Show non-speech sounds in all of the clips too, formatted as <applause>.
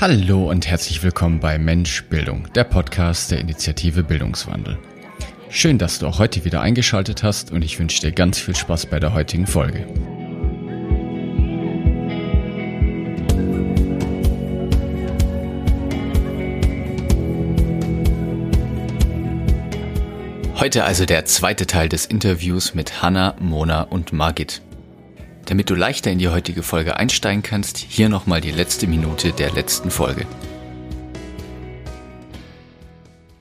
Hallo und herzlich willkommen bei Mensch Bildung, der Podcast der Initiative Bildungswandel. Schön, dass du auch heute wieder eingeschaltet hast und ich wünsche dir ganz viel Spaß bei der heutigen Folge. Heute also der zweite Teil des Interviews mit Hanna, Mona und Margit. Damit du leichter in die heutige Folge einsteigen kannst, hier nochmal die letzte Minute der letzten Folge.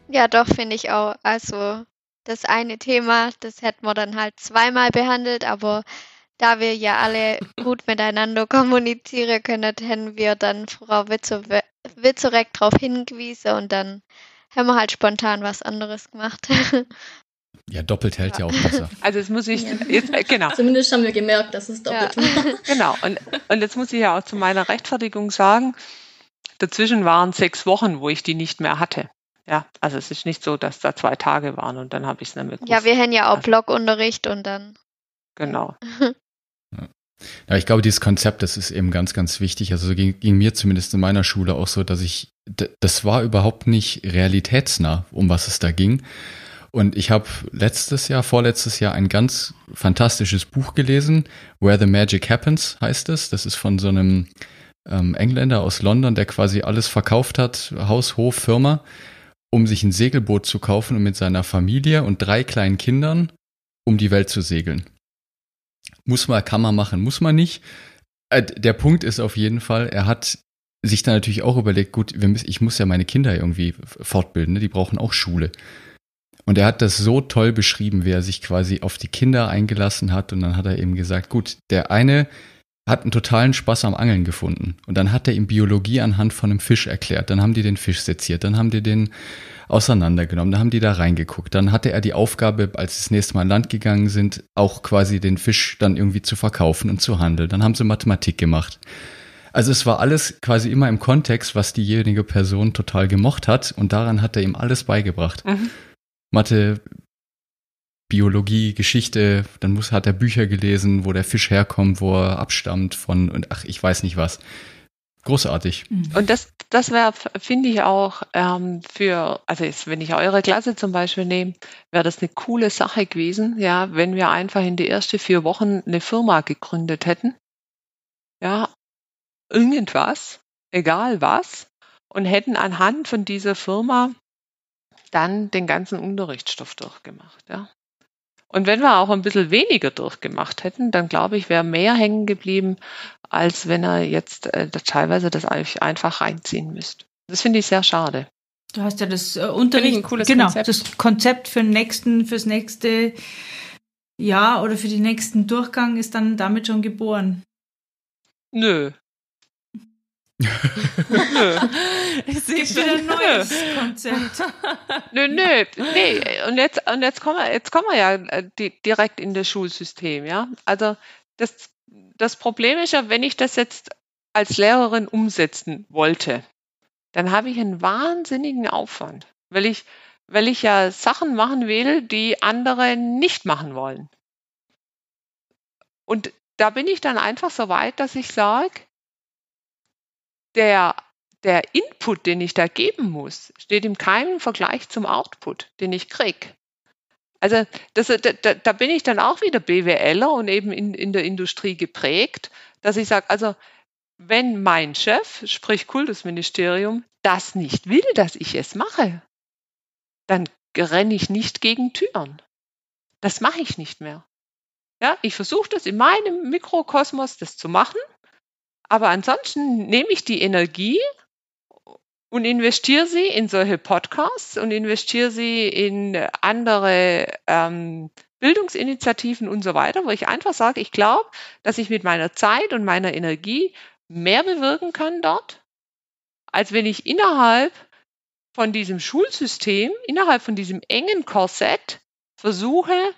Ja, doch, finde ich auch. Also das eine Thema, das hätten wir dann halt zweimal behandelt, aber da wir ja alle <laughs> gut miteinander kommunizieren können, hätten wir dann Frau Witzorek darauf hingewiesen und dann haben wir halt spontan was anderes gemacht. <laughs> Ja, doppelt hält ja, ja auch besser. <laughs> Also jetzt muss ich, jetzt, äh, genau. Zumindest haben wir gemerkt, dass es doppelt ja. war. <laughs> Genau, und, und jetzt muss ich ja auch zu meiner Rechtfertigung sagen, dazwischen waren sechs Wochen, wo ich die nicht mehr hatte. Ja, also es ist nicht so, dass da zwei Tage waren und dann habe ich es nicht mehr gewusst. Ja, wir haben ja auch also, Blogunterricht und dann. Genau. <laughs> Ja, ich glaube, dieses Konzept, das ist eben ganz, ganz wichtig. Also ging, ging mir zumindest in meiner Schule auch so, dass ich, das war überhaupt nicht realitätsnah, um was es da ging. Und ich habe letztes Jahr, vorletztes Jahr ein ganz fantastisches Buch gelesen, Where the Magic Happens heißt es. Das ist von so einem ähm, Engländer aus London, der quasi alles verkauft hat, Haus, Hof, Firma, um sich ein Segelboot zu kaufen und mit seiner Familie und drei kleinen Kindern um die Welt zu segeln. Muss man, kann man machen, muss man nicht. Äh, der Punkt ist auf jeden Fall, er hat sich dann natürlich auch überlegt, gut, ich muss ja meine Kinder irgendwie fortbilden, ne? die brauchen auch Schule. Und er hat das so toll beschrieben, wie er sich quasi auf die Kinder eingelassen hat. Und dann hat er eben gesagt, gut, der eine hat einen totalen Spaß am Angeln gefunden. Und dann hat er ihm Biologie anhand von einem Fisch erklärt. Dann haben die den Fisch seziert. Dann haben die den auseinandergenommen. Dann haben die da reingeguckt. Dann hatte er die Aufgabe, als sie das nächste Mal an Land gegangen sind, auch quasi den Fisch dann irgendwie zu verkaufen und zu handeln. Dann haben sie Mathematik gemacht. Also es war alles quasi immer im Kontext, was diejenige Person total gemocht hat. Und daran hat er ihm alles beigebracht. Mhm. Mathe, Biologie, Geschichte, dann muss, hat er Bücher gelesen, wo der Fisch herkommt, wo er abstammt von und ach, ich weiß nicht was. Großartig. Mhm. Und das, das wäre, finde ich auch ähm, für, also jetzt, wenn ich eure Klasse zum Beispiel nehme, wäre das eine coole Sache gewesen, ja, wenn wir einfach in die ersten vier Wochen eine Firma gegründet hätten. Ja, irgendwas, egal was, und hätten anhand von dieser Firma dann den ganzen Unterrichtsstoff durchgemacht. Ja. Und wenn wir auch ein bisschen weniger durchgemacht hätten, dann glaube ich, wäre mehr hängen geblieben, als wenn er jetzt äh, das, teilweise das einfach reinziehen müsste. Das finde ich sehr schade. Du hast ja das äh, Unterricht, genau, Konzept. das Konzept für den nächsten, fürs nächste Jahr oder für den nächsten Durchgang ist dann damit schon geboren. Nö, nö. Es gibt wieder ein neues Konzept. nö, nö, nee. Und jetzt, und jetzt kommen wir, jetzt kommen wir ja äh, direkt in das Schulsystem, ja. Also das, das Problem ist ja, wenn ich das jetzt als Lehrerin umsetzen wollte, dann habe ich einen wahnsinnigen Aufwand, weil ich, weil ich ja Sachen machen will, die andere nicht machen wollen. Und da bin ich dann einfach so weit, dass ich sage, der, der Input, den ich da geben muss, steht im keinem Vergleich zum Output, den ich kriege. Also das, da, da, bin ich dann auch wieder BWLer und eben in, in der Industrie geprägt, dass ich sage, also wenn mein Chef, sprich Kultusministerium, das nicht will, dass ich es mache, dann renne ich nicht gegen Türen. Das mache ich nicht mehr. Ja, ich versuche das in meinem Mikrokosmos das zu machen aber ansonsten nehme ich die Energie und investiere sie in solche Podcasts und investiere sie in andere ähm, Bildungsinitiativen und so weiter, wo ich einfach sage, ich glaube, dass ich mit meiner Zeit und meiner Energie mehr bewirken kann dort, als wenn ich innerhalb von diesem Schulsystem, innerhalb von diesem engen Korsett versuche,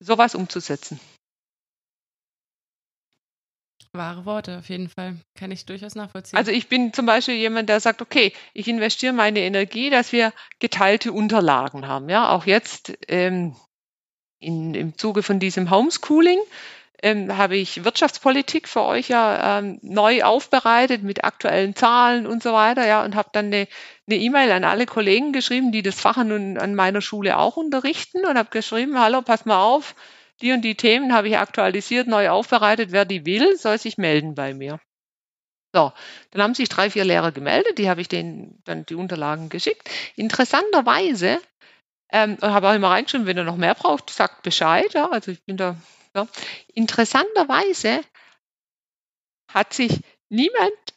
sowas umzusetzen. Wahre Worte, auf jeden Fall. Kann ich durchaus nachvollziehen. Also ich bin zum Beispiel jemand, der sagt, okay, ich investiere meine Energie, dass wir geteilte Unterlagen haben. Ja, auch jetzt ähm, in, im Zuge von diesem Homeschooling ähm, habe ich Wirtschaftspolitik für euch ja ähm, neu aufbereitet mit aktuellen Zahlen und so weiter, ja, und habe dann eine E-Mail an alle Kollegen geschrieben, die das Fach an, an meiner Schule auch unterrichten und habe geschrieben, hallo, pass mal auf, die und die Themen habe ich aktualisiert, neu aufbereitet, wer die will, soll sich melden bei mir. So, dann haben sich drei, vier Lehrer gemeldet, die habe ich denen dann die Unterlagen geschickt. Interessanterweise, ähm, habe auch immer reingeschrieben, wenn ihr noch mehr braucht, sagt Bescheid, ja, also ich bin da, ja. Interessanterweise hat sich niemand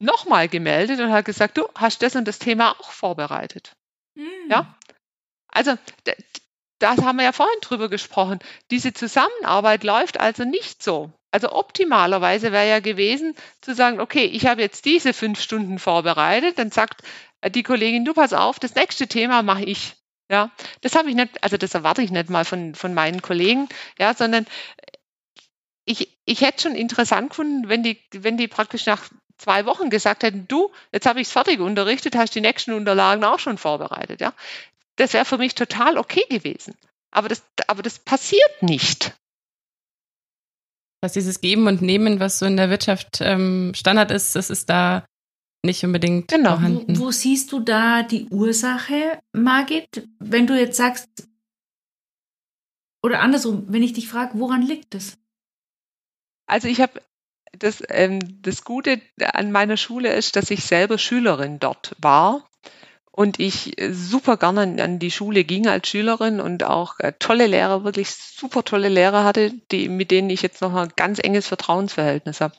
nochmal gemeldet und hat gesagt, du hast das und das Thema auch vorbereitet. Mhm. Ja, also das haben wir ja vorhin drüber gesprochen. Diese Zusammenarbeit läuft also nicht so. Also optimalerweise wäre ja gewesen zu sagen, okay, ich habe jetzt diese fünf Stunden vorbereitet, dann sagt äh, die Kollegin, du pass auf, das nächste Thema mache ich. Ja, das habe ich nicht, also das erwarte ich nicht mal von, von meinen Kollegen, ja, sondern ich, ich hätte schon interessant gefunden, wenn die, wenn die praktisch nach zwei Wochen gesagt hätten, du, jetzt habe ich es fertig unterrichtet, hast die nächsten Unterlagen auch schon vorbereitet. Ja? Das wäre für mich total okay gewesen. Aber das, aber das passiert nicht. Was dieses Geben und Nehmen, was so in der Wirtschaft ähm, Standard ist, das ist da nicht unbedingt genau. vorhanden. Wo, wo siehst du da die Ursache, Margit? Wenn du jetzt sagst, oder andersrum, wenn ich dich frage, woran liegt es? Also ich habe das, ähm, das Gute an meiner Schule ist, dass ich selber Schülerin dort war und ich äh, super gerne an die Schule ging als Schülerin und auch äh, tolle Lehrer, wirklich super tolle Lehrer hatte, die, mit denen ich jetzt noch ein ganz enges Vertrauensverhältnis habe.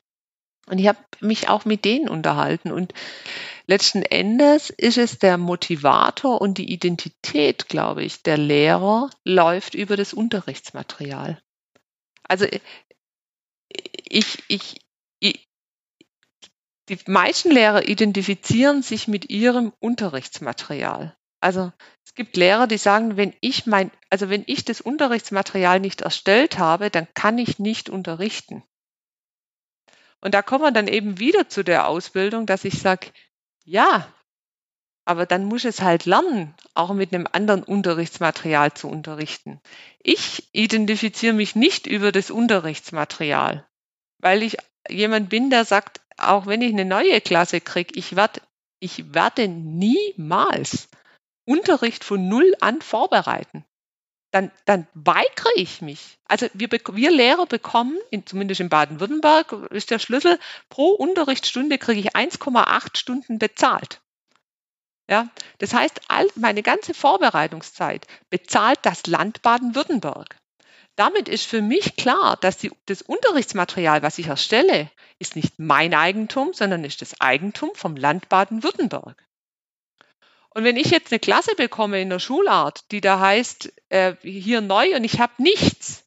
Und ich habe mich auch mit denen unterhalten. Und letzten Endes ist es der Motivator und die Identität, glaube ich, der Lehrer läuft über das Unterrichtsmaterial. Also äh, ich, ich, ich, die meisten Lehrer identifizieren sich mit ihrem Unterrichtsmaterial. Also es gibt Lehrer, die sagen, wenn ich mein, also wenn ich das Unterrichtsmaterial nicht erstellt habe, dann kann ich nicht unterrichten. Und da kommen wir dann eben wieder zu der Ausbildung, dass ich sage, ja, aber dann muss es halt lernen, auch mit einem anderen Unterrichtsmaterial zu unterrichten. Ich identifiziere mich nicht über das Unterrichtsmaterial, weil ich jemand bin, der sagt, auch wenn ich eine neue Klasse kriege, ich werde ich werde niemals Unterricht von null an vorbereiten. Dann, dann weigere ich mich. Also wir, wir Lehrer bekommen, in, zumindest in Baden-Württemberg ist der Schlüssel, pro Unterrichtsstunde kriege ich 1,8 Stunden bezahlt. Ja, das heißt, all, meine ganze Vorbereitungszeit bezahlt das Land Baden-Württemberg. Damit ist für mich klar, dass die, das Unterrichtsmaterial, was ich erstelle, ist nicht mein Eigentum, sondern ist das Eigentum vom Land Baden-Württemberg. Und wenn ich jetzt eine Klasse bekomme in der Schulart, die da heißt, äh, hier neu und ich habe nichts,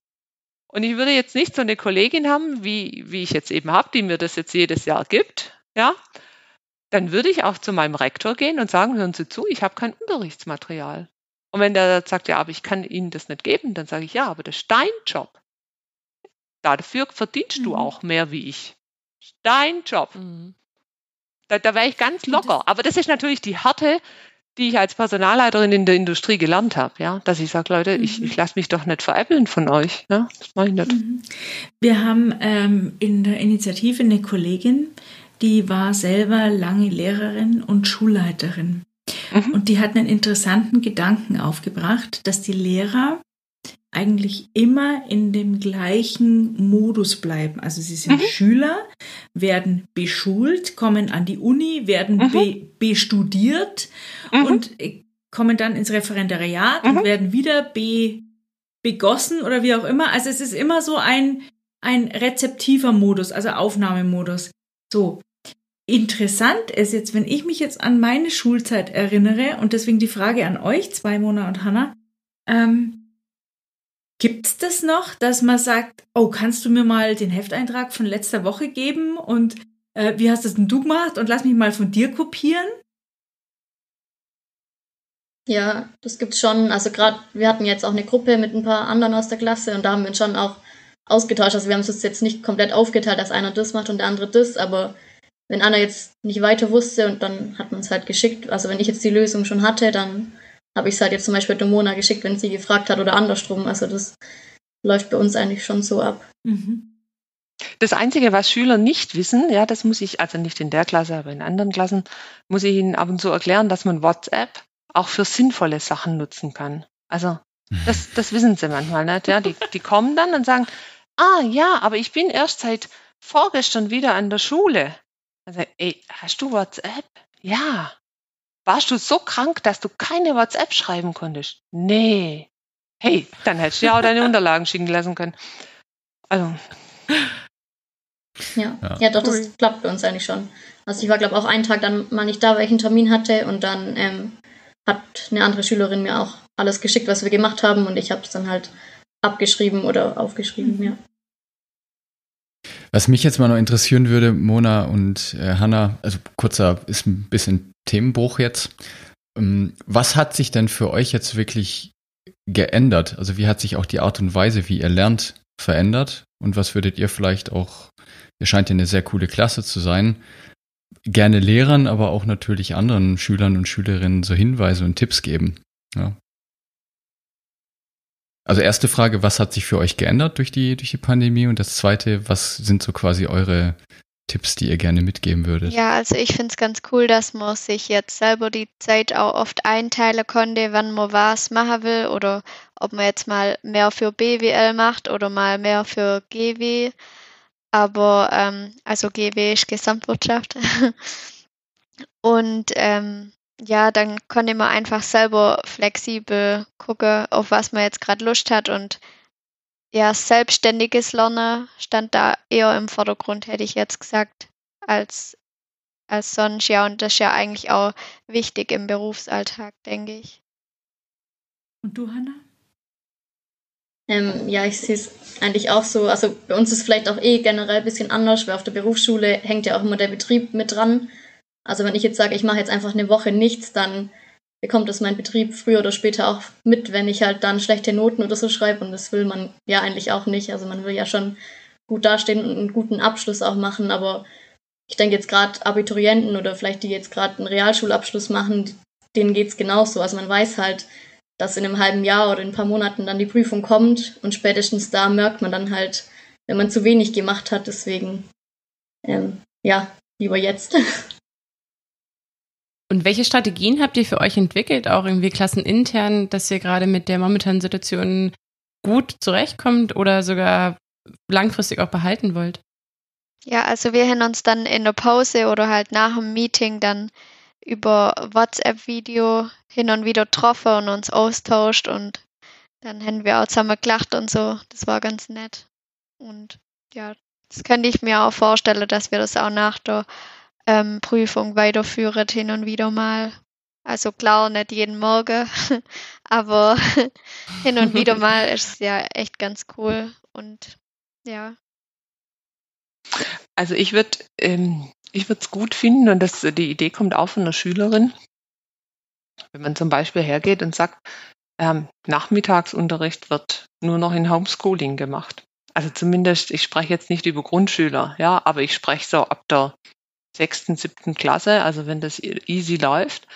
und ich würde jetzt nicht so eine Kollegin haben, wie, wie ich jetzt eben habe, die mir das jetzt jedes Jahr gibt, ja, dann würde ich auch zu meinem Rektor gehen und sagen, hören Sie zu, ich habe kein Unterrichtsmaterial. Und wenn der sagt, ja, aber ich kann Ihnen das nicht geben, dann sage ich, ja, aber das ist dein Job. Dafür verdienst mhm. du auch mehr wie ich. Dein Job. Mhm. Da, da wäre ich ganz locker. Aber das ist natürlich die Härte, die ich als Personalleiterin in der Industrie gelernt habe, ja, dass ich sage, Leute, mhm. ich, ich lasse mich doch nicht veräppeln von euch. Ja, das mache ich nicht. Mhm. Wir haben ähm, in der Initiative eine Kollegin, die war selber lange Lehrerin und Schulleiterin. Mhm. Und die hat einen interessanten Gedanken aufgebracht, dass die Lehrer eigentlich immer in dem gleichen Modus bleiben. Also sie sind mhm. Schüler, werden beschult, kommen an die Uni, werden mhm. be bestudiert mhm. und äh, kommen dann ins Referendariat und mhm. werden wieder be begossen oder wie auch immer. Also es ist immer so ein, ein rezeptiver Modus, also Aufnahmemodus. So. Interessant ist jetzt, wenn ich mich jetzt an meine Schulzeit erinnere und deswegen die Frage an euch, zwei Mona und Hanna, ähm, gibt's das noch, dass man sagt, oh, kannst du mir mal den Hefteintrag von letzter Woche geben und äh, wie hast das denn du gemacht und lass mich mal von dir kopieren? Ja, das gibt's schon. Also gerade, wir hatten jetzt auch eine Gruppe mit ein paar anderen aus der Klasse und da haben wir uns schon auch ausgetauscht. Also wir haben es jetzt nicht komplett aufgeteilt, dass einer das macht und der andere das, aber wenn einer jetzt nicht weiter wusste und dann hat man es halt geschickt. Also wenn ich jetzt die Lösung schon hatte, dann habe ich es halt jetzt zum Beispiel der Mona geschickt, wenn sie gefragt hat oder andersrum. Also das läuft bei uns eigentlich schon so ab. Mhm. Das Einzige, was Schüler nicht wissen, ja, das muss ich, also nicht in der Klasse, aber in anderen Klassen, muss ich ihnen ab und zu erklären, dass man WhatsApp auch für sinnvolle Sachen nutzen kann. Also das, <laughs> das wissen sie manchmal nicht. Ja, die, die kommen dann und sagen, ah ja, aber ich bin erst seit vorgestern wieder an der Schule. Also, ey, hast du WhatsApp? Ja. Warst du so krank, dass du keine WhatsApp schreiben konntest? Nee. Hey, dann hättest du ja auch deine <laughs> Unterlagen schicken lassen können. Also. Ja, ja, ja doch, das klappt bei uns eigentlich schon. Also ich war, glaube ich, auch einen Tag dann mal nicht da, weil ich einen Termin hatte und dann ähm, hat eine andere Schülerin mir auch alles geschickt, was wir gemacht haben und ich habe es dann halt abgeschrieben oder aufgeschrieben, ja. Was mich jetzt mal noch interessieren würde, Mona und äh, Hanna, also kurzer ist ein bisschen Themenbruch jetzt. Ähm, was hat sich denn für euch jetzt wirklich geändert? Also wie hat sich auch die Art und Weise, wie ihr lernt, verändert? Und was würdet ihr vielleicht auch, ihr scheint ja eine sehr coole Klasse zu sein, gerne Lehrern, aber auch natürlich anderen Schülern und Schülerinnen so Hinweise und Tipps geben? Ja. Also erste Frage, was hat sich für euch geändert durch die, durch die Pandemie? Und das zweite, was sind so quasi eure Tipps, die ihr gerne mitgeben würdet? Ja, also ich finde es ganz cool, dass man sich jetzt selber die Zeit auch oft einteilen konnte, wann man was machen will oder ob man jetzt mal mehr für BWL macht oder mal mehr für GW. Aber ähm, also GW ist Gesamtwirtschaft. <laughs> Und ähm, ja, dann konnte man einfach selber flexibel gucken, auf was man jetzt gerade Lust hat und ja, selbstständiges Lernen stand da eher im Vordergrund, hätte ich jetzt gesagt, als, als sonst. Ja, und das ist ja eigentlich auch wichtig im Berufsalltag, denke ich. Und du, Hanna? Ähm, ja, ich sehe es eigentlich auch so. Also bei uns ist es vielleicht auch eh generell ein bisschen anders, weil auf der Berufsschule hängt ja auch immer der Betrieb mit dran. Also wenn ich jetzt sage, ich mache jetzt einfach eine Woche nichts, dann bekommt es mein Betrieb früher oder später auch mit, wenn ich halt dann schlechte Noten oder so schreibe. Und das will man ja eigentlich auch nicht. Also man will ja schon gut dastehen und einen guten Abschluss auch machen. Aber ich denke jetzt gerade Abiturienten oder vielleicht die jetzt gerade einen Realschulabschluss machen, denen geht es genauso. Also man weiß halt, dass in einem halben Jahr oder in ein paar Monaten dann die Prüfung kommt und spätestens da merkt man dann halt, wenn man zu wenig gemacht hat. Deswegen, ähm, ja, lieber jetzt. <laughs> Und welche Strategien habt ihr für euch entwickelt, auch irgendwie klassenintern, dass ihr gerade mit der momentanen Situation gut zurechtkommt oder sogar langfristig auch behalten wollt? Ja, also wir haben uns dann in der Pause oder halt nach dem Meeting dann über WhatsApp-Video hin und wieder getroffen und uns austauscht und dann haben wir auch zusammen gelacht und so. Das war ganz nett. Und ja, das könnte ich mir auch vorstellen, dass wir das auch nach der ähm, Prüfung weiterführen, hin und wieder mal. Also klar, nicht jeden Morgen, <laughs> aber <laughs> hin und wieder mal <laughs> ist es ja echt ganz cool und ja. Also ich würde ähm, ich würde es gut finden und das, die Idee kommt auch von einer Schülerin, wenn man zum Beispiel hergeht und sagt, ähm, Nachmittagsunterricht wird nur noch in Homeschooling gemacht. Also zumindest, ich spreche jetzt nicht über Grundschüler, ja, aber ich spreche so ab der sechsten, siebten Klasse, also wenn das easy läuft.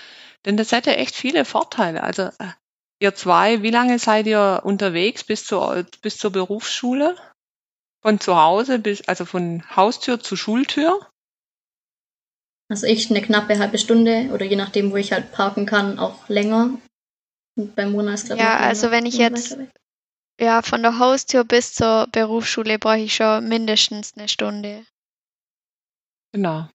Denn das hätte echt viele Vorteile. Also äh, ihr zwei, wie lange seid ihr unterwegs bis zur, bis zur Berufsschule? Von zu Hause bis, also von Haustür zu Schultür? Also ich eine knappe halbe Stunde oder je nachdem, wo ich halt parken kann, auch länger. Und beim Monat ist glaube Ja, also wenn ich jetzt ja von der Haustür bis zur Berufsschule brauche ich schon mindestens eine Stunde. Genau.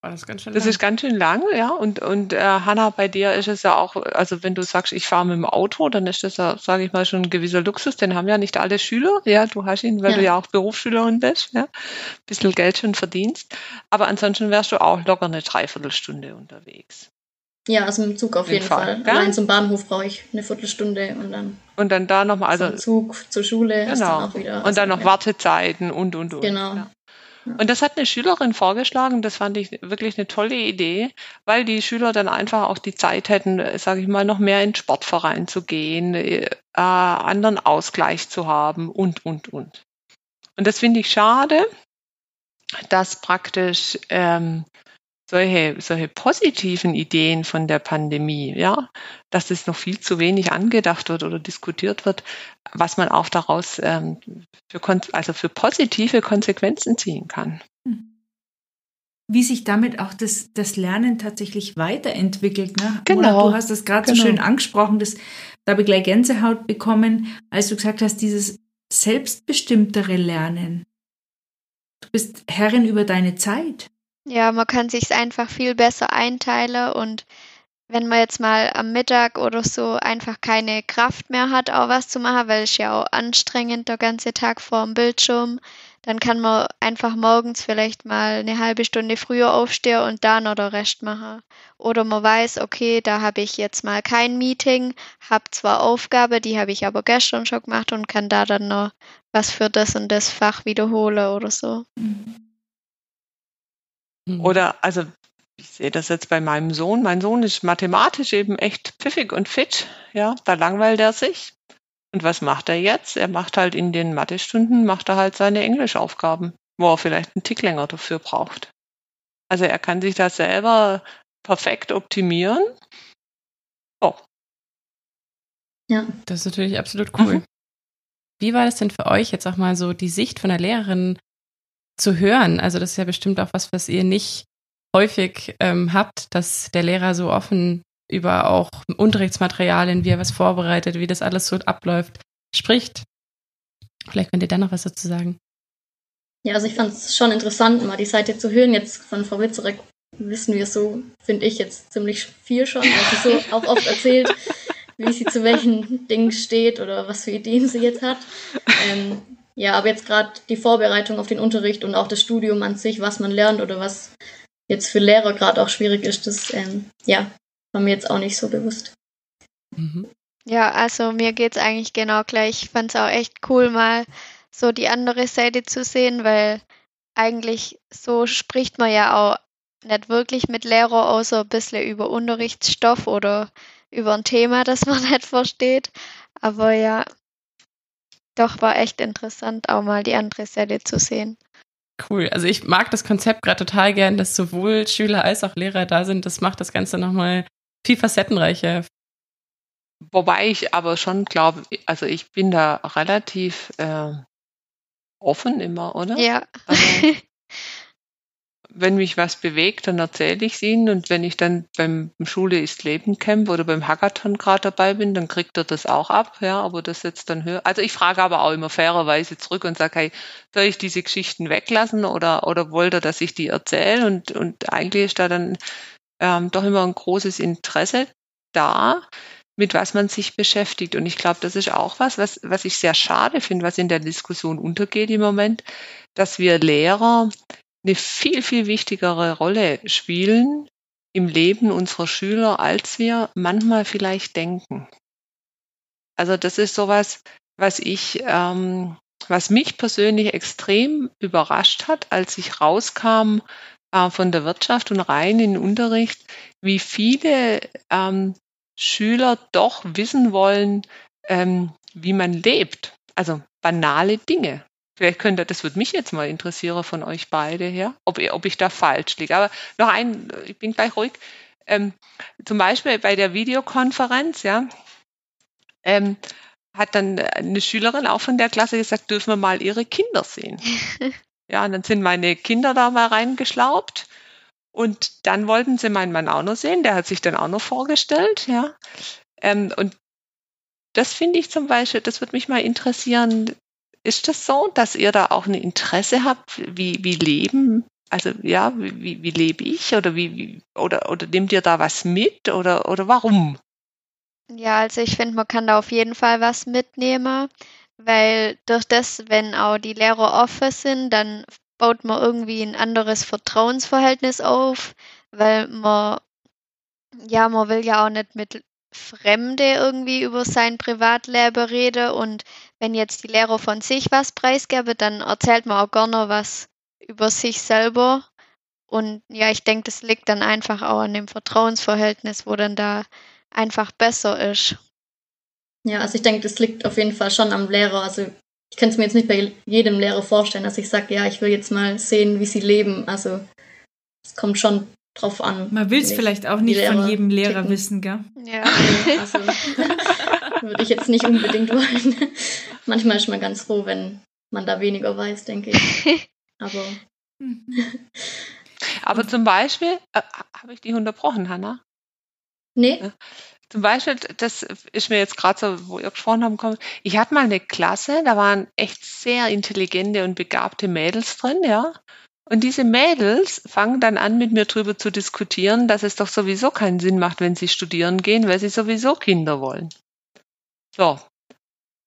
War das ganz schön Das lang. ist ganz schön lang, ja. Und, und äh, Hanna, bei dir ist es ja auch, also wenn du sagst, ich fahre mit dem Auto, dann ist das ja, sage ich mal, schon ein gewisser Luxus. Den haben ja nicht alle Schüler. Ja, du hast ihn, weil ja. du ja auch Berufsschülerin bist, ja. Ein bisschen Geld schon verdienst. Aber ansonsten wärst du auch locker eine Dreiviertelstunde unterwegs. Ja, also mit dem Zug auf jeden Fall. Fall. Allein zum Bahnhof brauche ich eine Viertelstunde und dann. Und dann da nochmal, also. Zum Zug zur Schule genau. ist dann auch wieder. Und also, dann noch ja. Wartezeiten und, und, und. Genau. Ja. Und das hat eine Schülerin vorgeschlagen, das fand ich wirklich eine tolle Idee, weil die Schüler dann einfach auch die Zeit hätten, sage ich mal, noch mehr in Sportverein zu gehen, äh, anderen Ausgleich zu haben und, und, und. Und das finde ich schade, dass praktisch ähm, solche, solche positiven Ideen von der Pandemie, ja, dass es noch viel zu wenig angedacht wird oder diskutiert wird, was man auch daraus ähm, für, also für positive Konsequenzen ziehen kann. Hm. Wie sich damit auch das, das Lernen tatsächlich weiterentwickelt. Ne? Genau. Mona, du hast das gerade genau. so schön angesprochen, das, da habe ich gleich Gänsehaut bekommen, als du gesagt hast, dieses selbstbestimmtere Lernen. Du bist Herrin über deine Zeit. Ja, man kann sich's einfach viel besser einteilen und wenn man jetzt mal am Mittag oder so einfach keine Kraft mehr hat, auch was zu machen, weil es ja auch anstrengend der ganze Tag vor dem Bildschirm, dann kann man einfach morgens vielleicht mal eine halbe Stunde früher aufstehen und da noch den Rest machen. Oder man weiß, okay, da habe ich jetzt mal kein Meeting, habe zwar Aufgabe, die habe ich aber gestern schon gemacht und kann da dann noch was für das und das Fach wiederholen oder so. Mhm. Mhm. Oder, also ich sehe das jetzt bei meinem Sohn. Mein Sohn ist mathematisch eben echt pfiffig und fit. Ja, da langweilt er sich. Und was macht er jetzt? Er macht halt in den Mathestunden, macht er halt seine Englischaufgaben, wo er vielleicht einen Tick länger dafür braucht. Also er kann sich da selber perfekt optimieren. Oh. Ja. Das ist natürlich absolut cool. Mhm. Wie war das denn für euch jetzt auch mal so die Sicht von der Lehrerin zu hören. Also das ist ja bestimmt auch was, was ihr nicht häufig ähm, habt, dass der Lehrer so offen über auch Unterrichtsmaterialien, wie er was vorbereitet, wie das alles so abläuft, spricht. Vielleicht könnt ihr da noch was dazu sagen. Ja, also ich fand es schon interessant, mal die Seite zu hören. Jetzt von Frau Witzerek wissen wir so, finde ich jetzt ziemlich viel schon, weil sie so <laughs> auch oft erzählt, wie sie zu welchen Dingen steht oder was für Ideen sie jetzt hat. Ähm, ja, aber jetzt gerade die Vorbereitung auf den Unterricht und auch das Studium an sich, was man lernt oder was jetzt für Lehrer gerade auch schwierig ist, das ähm, ja, war mir jetzt auch nicht so bewusst. Mhm. Ja, also mir geht es eigentlich genau gleich. Ich fand es auch echt cool, mal so die andere Seite zu sehen, weil eigentlich so spricht man ja auch nicht wirklich mit Lehrer, außer ein bisschen über Unterrichtsstoff oder über ein Thema, <laughs> das man nicht versteht. Aber ja, doch, war echt interessant, auch mal die andere Seite zu sehen. Cool. Also ich mag das Konzept gerade total gern, dass sowohl Schüler als auch Lehrer da sind. Das macht das Ganze nochmal viel facettenreicher. Wobei ich aber schon glaube, also ich bin da relativ äh, offen immer, oder? Ja. Also, <laughs> wenn mich was bewegt, dann erzähle ich es ihnen. Und wenn ich dann beim Schule ist Leben Camp oder beim Hackathon gerade dabei bin, dann kriegt er das auch ab, ja, aber das jetzt dann höher. Also ich frage aber auch immer fairerweise zurück und sage, hey, soll ich diese Geschichten weglassen oder, oder wollt ihr, dass ich die erzähle? Und, und eigentlich ist da dann ähm, doch immer ein großes Interesse da, mit was man sich beschäftigt. Und ich glaube, das ist auch was, was, was ich sehr schade finde, was in der Diskussion untergeht im Moment, dass wir Lehrer eine viel, viel wichtigere Rolle spielen im Leben unserer Schüler, als wir manchmal vielleicht denken. Also das ist sowas, was ich, ähm, was mich persönlich extrem überrascht hat, als ich rauskam äh, von der Wirtschaft und rein in den Unterricht, wie viele ähm, Schüler doch wissen wollen, ähm, wie man lebt. Also banale Dinge. Vielleicht könnte, das würde mich jetzt mal interessieren von euch beide her, ob, ob ich da falsch liege. Aber noch ein, ich bin gleich ruhig. Ähm, zum Beispiel bei der Videokonferenz, ja, ähm, hat dann eine Schülerin auch von der Klasse gesagt, dürfen wir mal ihre Kinder sehen. <laughs> ja, und dann sind meine Kinder da mal reingeschlaubt. Und dann wollten sie meinen Mann auch noch sehen, der hat sich dann auch noch vorgestellt, ja. Ähm, und das finde ich zum Beispiel, das würde mich mal interessieren, ist das so, dass ihr da auch ein Interesse habt, wie, wie leben? Also ja, wie, wie lebe ich oder wie, wie oder, oder nehmt ihr da was mit oder, oder warum? Ja, also ich finde, man kann da auf jeden Fall was mitnehmen, weil durch das, wenn auch die Lehrer offen sind, dann baut man irgendwie ein anderes Vertrauensverhältnis auf, weil man, ja, man will ja auch nicht mit Fremde irgendwie über sein Privatleben reden und wenn jetzt die Lehrer von sich was preisgeben, dann erzählt man auch gerne was über sich selber. Und ja, ich denke, das liegt dann einfach auch an dem Vertrauensverhältnis, wo dann da einfach besser ist. Ja, also ich denke, das liegt auf jeden Fall schon am Lehrer. Also ich kann es mir jetzt nicht bei jedem Lehrer vorstellen, dass ich sage, ja, ich will jetzt mal sehen, wie sie leben. Also es kommt schon drauf an. Man will es vielleicht auch nicht Lehrer von jedem Lehrer ticken. wissen, gell? Ja. Also, <laughs> würde ich jetzt nicht unbedingt wollen. <laughs> Manchmal ist man ganz froh, wenn man da weniger weiß, denke ich. <laughs> Aber. Aber zum Beispiel, äh, habe ich dich unterbrochen, Hanna? Nee. Ja. Zum Beispiel, das ist mir jetzt gerade so, wo ihr gesprochen habt, kommen. Ich hatte mal eine Klasse, da waren echt sehr intelligente und begabte Mädels drin, ja. Und diese Mädels fangen dann an, mit mir drüber zu diskutieren, dass es doch sowieso keinen Sinn macht, wenn sie studieren gehen, weil sie sowieso Kinder wollen. So.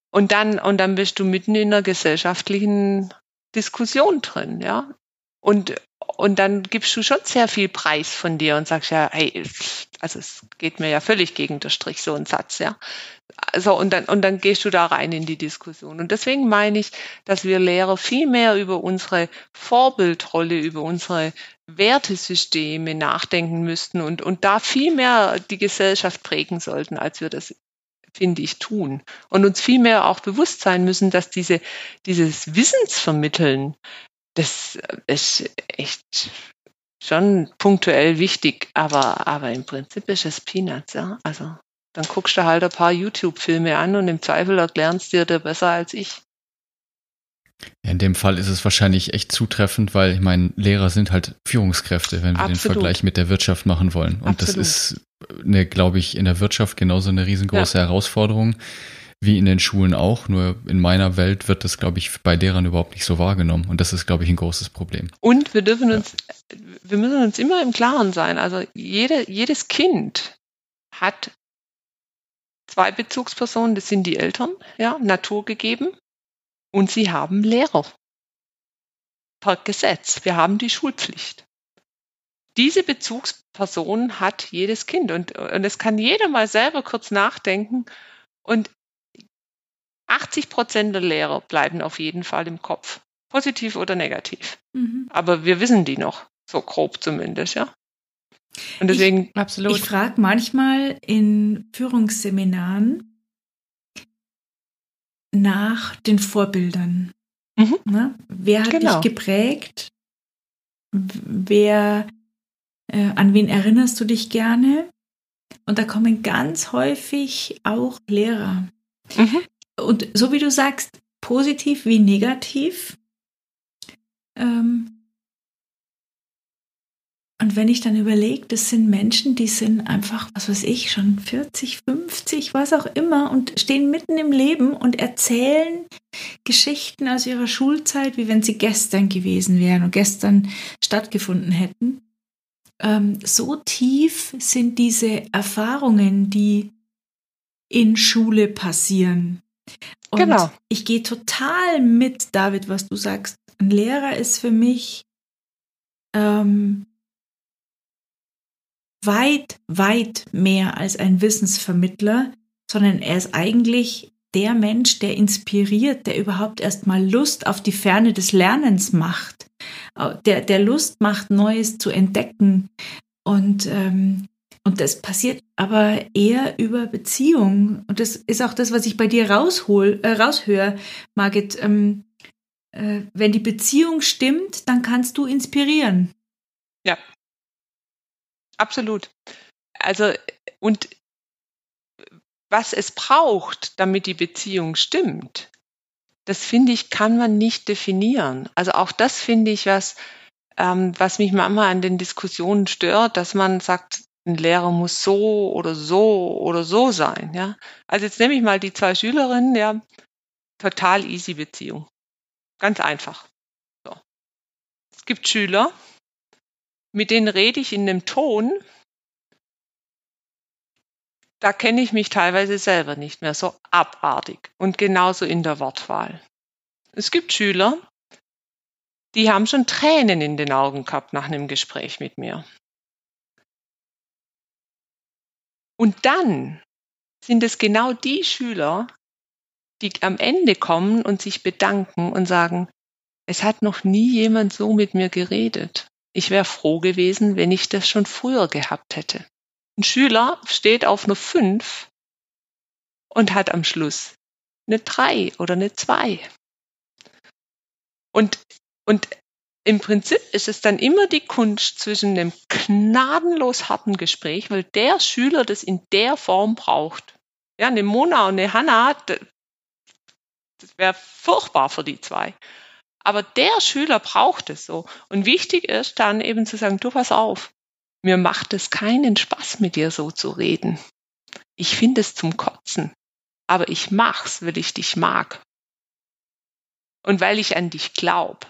Und dann, und dann bist du mitten in einer gesellschaftlichen Diskussion drin, ja. Und, und dann gibst du schon sehr viel Preis von dir und sagst ja, hey, also es geht mir ja völlig gegen den Strich, so ein Satz, ja. Also und dann, und dann gehst du da rein in die Diskussion. Und deswegen meine ich, dass wir Lehrer viel mehr über unsere Vorbildrolle, über unsere Wertesysteme nachdenken müssten und, und da viel mehr die Gesellschaft prägen sollten, als wir das finde ich, tun. Und uns viel mehr auch bewusst sein müssen, dass diese, dieses Wissensvermitteln, das ist echt schon punktuell wichtig, aber, aber im Prinzip ist es Peanuts, ja. Also dann guckst du halt ein paar YouTube-Filme an und im Zweifel erklärst dir der besser als ich. Ja, in dem Fall ist es wahrscheinlich echt zutreffend, weil ich meine, Lehrer sind halt Führungskräfte, wenn wir Absolut. den Vergleich mit der Wirtschaft machen wollen. Und Absolut. das ist, eine, glaube ich, in der Wirtschaft genauso eine riesengroße ja. Herausforderung wie in den Schulen auch. Nur in meiner Welt wird das, glaube ich, bei Lehrern überhaupt nicht so wahrgenommen. Und das ist, glaube ich, ein großes Problem. Und wir dürfen uns, wir müssen uns immer im Klaren sein. Also jede, jedes Kind hat zwei Bezugspersonen, das sind die Eltern, ja, naturgegeben. Und sie haben Lehrer. Per Gesetz. Wir haben die Schulpflicht. Diese Bezugsperson hat jedes Kind und, und es kann jeder mal selber kurz nachdenken und 80 Prozent der Lehrer bleiben auf jeden Fall im Kopf. Positiv oder negativ. Mhm. Aber wir wissen die noch, so grob zumindest, ja. Und deswegen. Ich, absolut. Ich frage manchmal in Führungsseminaren nach den Vorbildern. Mhm. Ne? Wer hat genau. dich geprägt? Wer, äh, an wen erinnerst du dich gerne? Und da kommen ganz häufig auch Lehrer. Mhm und so wie du sagst, positiv wie negativ. Ähm, und wenn ich dann überlege, das sind Menschen, die sind einfach, was weiß ich, schon 40, 50, was auch immer und stehen mitten im Leben und erzählen Geschichten aus ihrer Schulzeit, wie wenn sie gestern gewesen wären und gestern stattgefunden hätten. Ähm, so tief sind diese Erfahrungen, die in Schule passieren. Und genau. ich gehe total mit, David, was du sagst. Ein Lehrer ist für mich ähm, weit, weit mehr als ein Wissensvermittler, sondern er ist eigentlich der Mensch, der inspiriert, der überhaupt erstmal Lust auf die Ferne des Lernens macht, der, der Lust macht, Neues zu entdecken. Und ähm, und das passiert aber eher über Beziehung. Und das ist auch das, was ich bei dir raushol, äh, raushöre, Margit. Ähm, äh, wenn die Beziehung stimmt, dann kannst du inspirieren. Ja, absolut. Also, und was es braucht, damit die Beziehung stimmt, das finde ich, kann man nicht definieren. Also auch das finde ich was, ähm, was mich manchmal an den Diskussionen stört, dass man sagt, ein Lehrer muss so oder so oder so sein, ja. Also jetzt nehme ich mal die zwei Schülerinnen, ja, total easy Beziehung. Ganz einfach. So. Es gibt Schüler, mit denen rede ich in einem Ton, da kenne ich mich teilweise selber nicht mehr so abartig und genauso in der Wortwahl. Es gibt Schüler, die haben schon Tränen in den Augen gehabt nach einem Gespräch mit mir. Und dann sind es genau die Schüler, die am Ende kommen und sich bedanken und sagen, es hat noch nie jemand so mit mir geredet. Ich wäre froh gewesen, wenn ich das schon früher gehabt hätte. Ein Schüler steht auf einer 5 und hat am Schluss eine 3 oder eine 2. Und, und im Prinzip ist es dann immer die Kunst zwischen einem gnadenlos harten Gespräch, weil der Schüler das in der Form braucht. Ja, eine Mona und eine Hanna, das wäre furchtbar für die zwei. Aber der Schüler braucht es so. Und wichtig ist dann eben zu sagen, du pass auf, mir macht es keinen Spaß, mit dir so zu reden. Ich finde es zum Kotzen. Aber ich mach's, weil ich dich mag. Und weil ich an dich glaube.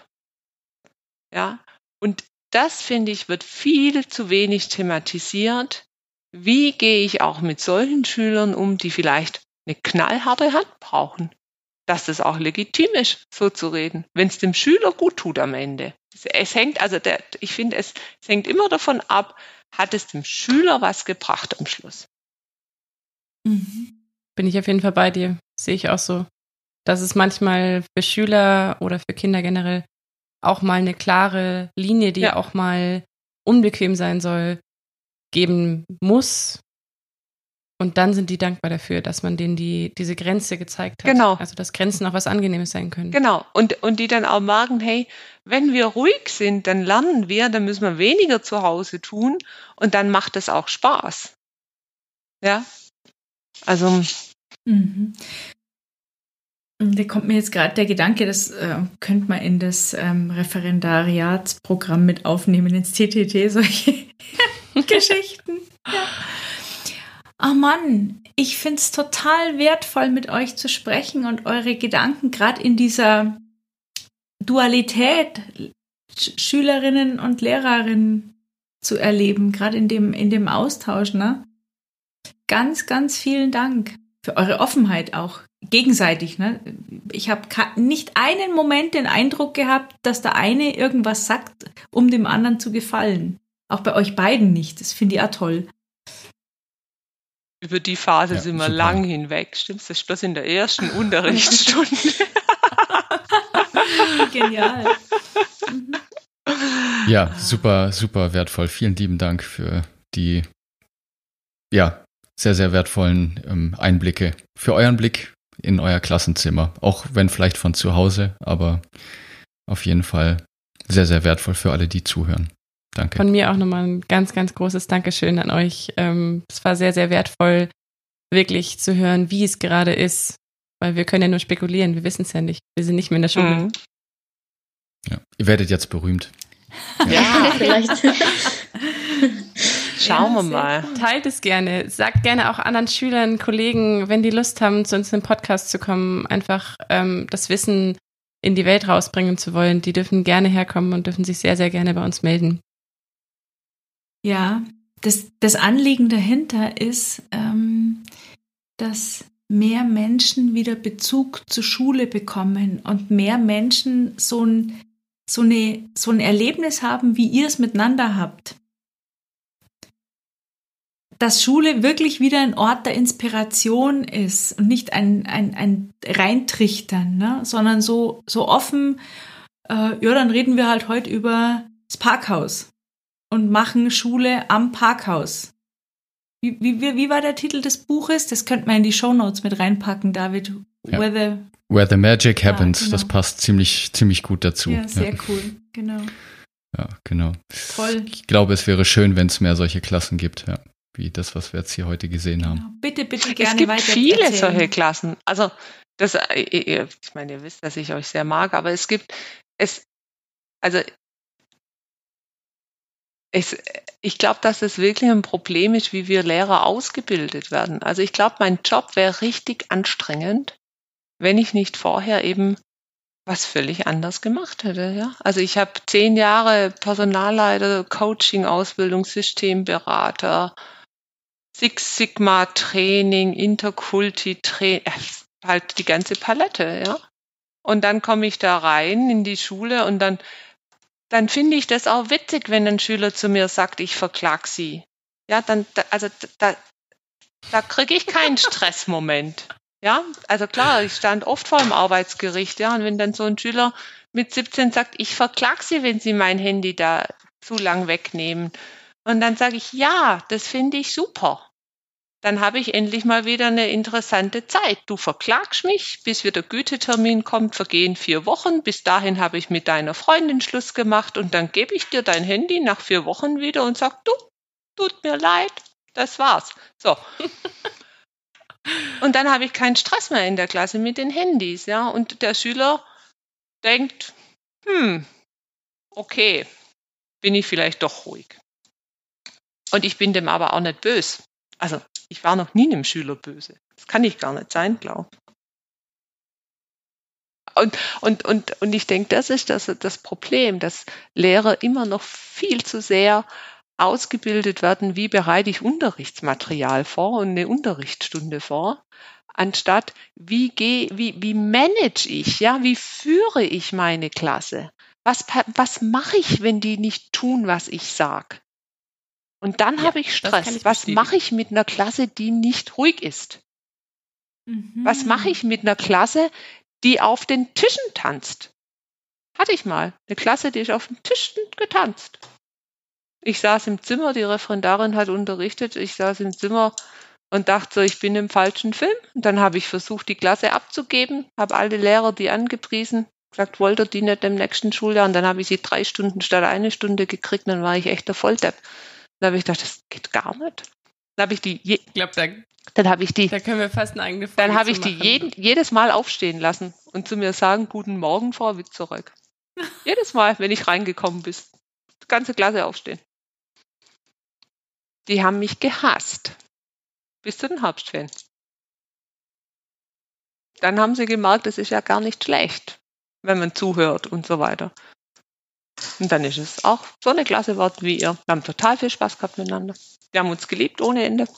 Ja, und das finde ich wird viel zu wenig thematisiert. Wie gehe ich auch mit solchen Schülern um, die vielleicht eine knallharte Hand brauchen? Dass das auch legitim ist, so zu reden, wenn es dem Schüler gut tut am Ende. Es hängt, also der, ich finde, es, es hängt immer davon ab, hat es dem Schüler was gebracht am Schluss. Mhm. Bin ich auf jeden Fall bei dir. Sehe ich auch so. Dass es manchmal für Schüler oder für Kinder generell auch mal eine klare Linie, die ja. auch mal unbequem sein soll, geben muss. Und dann sind die dankbar dafür, dass man denen die, diese Grenze gezeigt hat. Genau. Also, dass Grenzen auch was Angenehmes sein können. Genau. Und, und die dann auch merken, hey, wenn wir ruhig sind, dann lernen wir, dann müssen wir weniger zu Hause tun und dann macht es auch Spaß. Ja. Also. Mhm. Da kommt mir jetzt gerade der Gedanke, das äh, könnte man in das ähm, Referendariatsprogramm mit aufnehmen, ins TTT, <laughs> solche <laughs> Geschichten. Ja. Oh Mann, ich finde es total wertvoll, mit euch zu sprechen und eure Gedanken gerade in dieser Dualität Sch Schülerinnen und Lehrerinnen zu erleben, gerade in dem, in dem Austausch. Ne? Ganz, ganz vielen Dank für eure Offenheit auch gegenseitig. Ne? Ich habe nicht einen Moment den Eindruck gehabt, dass der eine irgendwas sagt, um dem anderen zu gefallen. Auch bei euch beiden nicht. Das finde ich auch toll. Über die Phase ja, sind wir super. lang hinweg. Stimmt, das ist bloß in der ersten Unterrichtsstunde. <laughs> Genial. Ja, super, super wertvoll. Vielen lieben Dank für die, ja, sehr, sehr wertvollen ähm, Einblicke. Für euren Blick in euer Klassenzimmer. Auch wenn vielleicht von zu Hause, aber auf jeden Fall sehr, sehr wertvoll für alle, die zuhören. Danke. Von mir auch nochmal ein ganz, ganz großes Dankeschön an euch. Ähm, es war sehr, sehr wertvoll, wirklich zu hören, wie es gerade ist, weil wir können ja nur spekulieren, wir wissen es ja nicht. Wir sind nicht mehr in der Schule. Mhm. Ja. Ihr werdet jetzt berühmt. Ja, vielleicht. <laughs> Schauen ja, wir mal. Teilt es gerne. Sagt gerne auch anderen Schülern, Kollegen, wenn die Lust haben, zu uns in den Podcast zu kommen, einfach ähm, das Wissen in die Welt rausbringen zu wollen. Die dürfen gerne herkommen und dürfen sich sehr, sehr gerne bei uns melden. Ja, das, das Anliegen dahinter ist, ähm, dass mehr Menschen wieder Bezug zur Schule bekommen und mehr Menschen so ein, so, eine, so ein Erlebnis haben, wie ihr es miteinander habt dass Schule wirklich wieder ein Ort der Inspiration ist und nicht ein, ein, ein Reintrichtern, ne? sondern so, so offen, äh, ja, dann reden wir halt heute über das Parkhaus und machen Schule am Parkhaus. Wie, wie, wie war der Titel des Buches? Das könnte man in die Shownotes mit reinpacken, David. Ja. Where, the, Where the Magic Happens. Ja, genau. Das passt ziemlich, ziemlich gut dazu. Ja, sehr ja. cool, genau. Ja, genau. Toll. Ich glaube, es wäre schön, wenn es mehr solche Klassen gibt, ja wie das, was wir jetzt hier heute gesehen haben. Genau. Bitte, bitte gerne Es gibt weiter viele erzählen. solche Klassen. Also das, äh, ich meine, ihr wisst, dass ich euch sehr mag, aber es gibt es, also es, ich glaube, dass es wirklich ein Problem ist, wie wir Lehrer ausgebildet werden. Also ich glaube, mein Job wäre richtig anstrengend, wenn ich nicht vorher eben was völlig anders gemacht hätte. Ja? Also ich habe zehn Jahre Personalleiter, Coaching, Ausbildung, Systemberater, Six Sigma Training, Interkulti Training, äh, halt die ganze Palette, ja. Und dann komme ich da rein in die Schule und dann, dann finde ich das auch witzig, wenn ein Schüler zu mir sagt, ich verklag sie. Ja, dann, also da, da kriege ich keinen Stressmoment. <laughs> Ja, also klar, ich stand oft vor dem Arbeitsgericht, ja, und wenn dann so ein Schüler mit 17 sagt, ich verklag sie, wenn sie mein Handy da zu lang wegnehmen, und dann sage ich, ja, das finde ich super. dann habe ich endlich mal wieder eine interessante Zeit. Du verklagst mich, bis wieder Gütetermin kommt, vergehen vier Wochen. Bis dahin habe ich mit deiner Freundin Schluss gemacht und dann gebe ich dir dein Handy nach vier Wochen wieder und sag, du, tut mir leid, das war's. So. <laughs> und dann habe ich keinen Stress mehr in der Klasse mit den Handys, ja. Und der Schüler denkt, hm, okay, bin ich vielleicht doch ruhig. Und ich bin dem aber auch nicht böse. Also ich war noch nie einem Schüler böse. Das kann ich gar nicht sein, glaube und, und, und, und ich denke, das ist das, das Problem, dass Lehrer immer noch viel zu sehr ausgebildet werden, wie bereite ich Unterrichtsmaterial vor und eine Unterrichtsstunde vor, anstatt wie gehe, wie, wie manage ich, ja, wie führe ich meine Klasse? Was, was mache ich, wenn die nicht tun, was ich sage? Und dann ja, habe ich Stress. Ich Was mache ich mit einer Klasse, die nicht ruhig ist? Mhm. Was mache ich mit einer Klasse, die auf den Tischen tanzt? Hatte ich mal. Eine Klasse, die ist auf den Tischen getanzt. Ich saß im Zimmer, die Referendarin hat unterrichtet, ich saß im Zimmer und dachte so, ich bin im falschen Film. Und dann habe ich versucht, die Klasse abzugeben, habe alle Lehrer die angepriesen, gesagt, wollte die nicht im nächsten Schuljahr. Und dann habe ich sie drei Stunden statt eine Stunde gekriegt, dann war ich echt der Volldepp. Dann habe ich gedacht, das geht gar nicht. Dann habe ich die, je, ich glaube, da, dann habe ich die, da können wir fast eine eigene Folge Dann habe ich die jeden, jedes Mal aufstehen lassen und zu mir sagen, guten Morgen, Frau Witzeröck. <laughs> jedes Mal, wenn ich reingekommen bin, die ganze Klasse aufstehen. Die haben mich gehasst. Bis zu den Herbstferien. Dann haben sie gemerkt, es ist ja gar nicht schlecht, wenn man zuhört und so weiter. Und dann ist es auch so eine klasse Wort wie ihr. Wir haben total viel Spaß gehabt miteinander. Wir haben uns geliebt ohne Ende.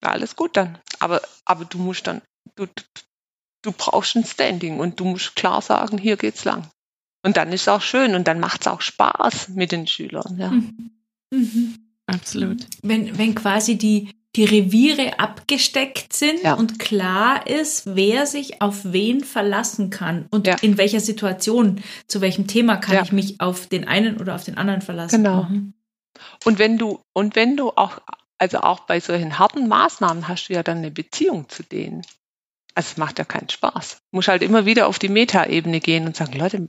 War alles gut dann. Aber, aber du musst dann, du, du brauchst ein Standing und du musst klar sagen, hier geht's lang. Und dann ist es auch schön und dann macht es auch Spaß mit den Schülern. Ja. Mhm. Mhm. Absolut. Wenn, wenn quasi die, die Reviere abgesteckt sind ja. und klar ist, wer sich auf wen verlassen kann und ja. in welcher Situation, zu welchem Thema kann ja. ich mich auf den einen oder auf den anderen verlassen. Genau. Mhm. Und wenn du, und wenn du auch, also auch bei solchen harten Maßnahmen hast du ja dann eine Beziehung zu denen. Also es macht ja keinen Spaß. Du musst halt immer wieder auf die Metaebene gehen und sagen, Leute,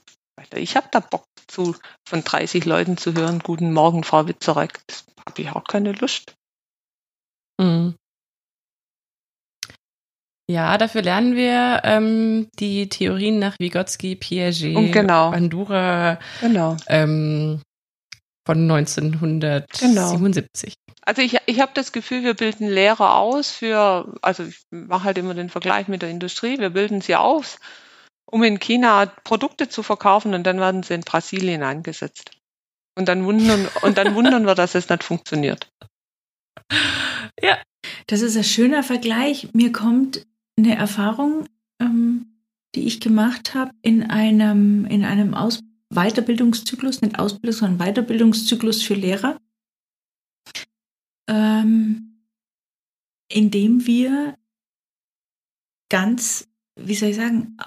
ich habe da Bock zu, von 30 Leuten zu hören, guten Morgen, Frau Witzerek. Das habe ich auch keine Lust. Mhm. Ja, dafür lernen wir ähm, die Theorien nach Vygotsky, Piaget, Und genau. Bandura genau. Ähm, von 1977. Genau. Also ich, ich habe das Gefühl, wir bilden Lehrer aus für, also ich mache halt immer den Vergleich mit der Industrie, wir bilden sie aus, um in China Produkte zu verkaufen und dann werden sie in Brasilien eingesetzt. Und dann wundern, und dann wundern wir, dass es nicht funktioniert. Ja, das ist ein schöner Vergleich. Mir kommt eine Erfahrung, ähm, die ich gemacht habe in einem, in einem Aus Weiterbildungszyklus, nicht Ausbildung, sondern Weiterbildungszyklus für Lehrer, ähm, in dem wir ganz, wie soll ich sagen,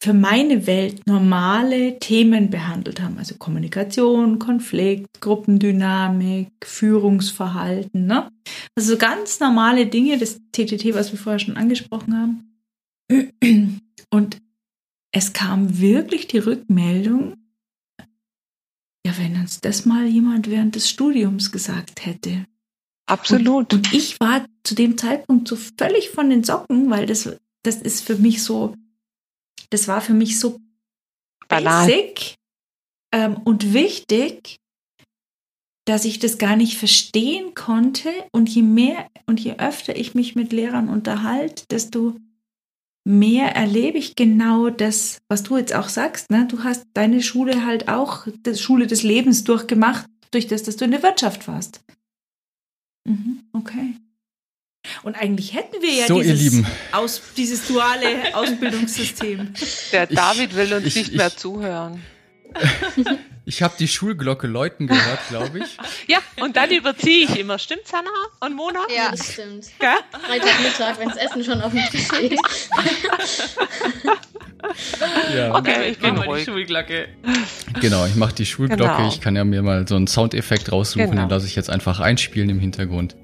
für meine Welt normale Themen behandelt haben. Also Kommunikation, Konflikt, Gruppendynamik, Führungsverhalten. Ne? Also ganz normale Dinge, das TTT, was wir vorher schon angesprochen haben. Und es kam wirklich die Rückmeldung, ja, wenn uns das mal jemand während des Studiums gesagt hätte. Absolut. Und, und ich war zu dem Zeitpunkt so völlig von den Socken, weil das, das ist für mich so, das war für mich so Banal. basic ähm, und wichtig, dass ich das gar nicht verstehen konnte. Und je mehr und je öfter ich mich mit Lehrern unterhalte, desto mehr erlebe ich genau das, was du jetzt auch sagst. Ne? Du hast deine Schule halt auch, die Schule des Lebens durchgemacht, durch das, dass du in der Wirtschaft warst. Mhm, okay. Und eigentlich hätten wir ja so, dieses, Aus, dieses duale Ausbildungssystem. <laughs> Der David will uns ich, nicht ich, mehr zuhören. <laughs> Ich habe die Schulglocke läuten gehört, glaube ich. <laughs> ja, und dann überziehe ich immer. Stimmt's, Hannah und Mona? Ja, das stimmt. Ja? Freitagmittag, wenn das Essen schon auf dem Tisch steht. ja. Okay, ich mache mal die Schulglocke. Genau, ich mache die Schulglocke. Genau. Ich kann ja mir mal so einen Soundeffekt raussuchen, genau. den lasse ich jetzt einfach einspielen im Hintergrund.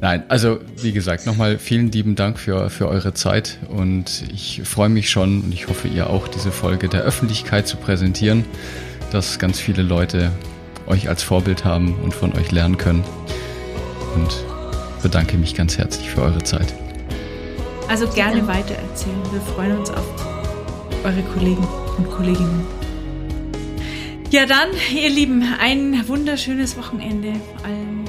Nein, also wie gesagt, nochmal vielen lieben Dank für, für eure Zeit und ich freue mich schon und ich hoffe ihr auch, diese Folge der Öffentlichkeit zu präsentieren, dass ganz viele Leute euch als Vorbild haben und von euch lernen können. Und bedanke mich ganz herzlich für eure Zeit. Also gerne weitererzählen. Wir freuen uns auf eure Kollegen und Kolleginnen. Ja, dann, ihr Lieben, ein wunderschönes Wochenende allen.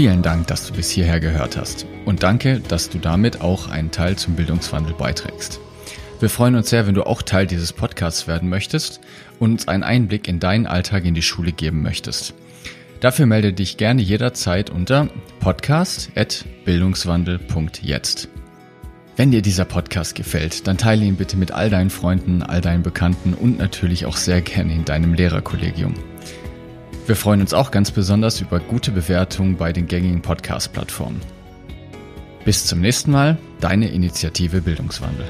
Vielen Dank, dass du bis hierher gehört hast. Und danke, dass du damit auch einen Teil zum Bildungswandel beiträgst. Wir freuen uns sehr, wenn du auch Teil dieses Podcasts werden möchtest und uns einen Einblick in deinen Alltag in die Schule geben möchtest. Dafür melde dich gerne jederzeit unter podcast.bildungswandel.jetzt. Wenn dir dieser Podcast gefällt, dann teile ihn bitte mit all deinen Freunden, all deinen Bekannten und natürlich auch sehr gerne in deinem Lehrerkollegium. Wir freuen uns auch ganz besonders über gute Bewertungen bei den gängigen Podcast-Plattformen. Bis zum nächsten Mal, deine Initiative Bildungswandel.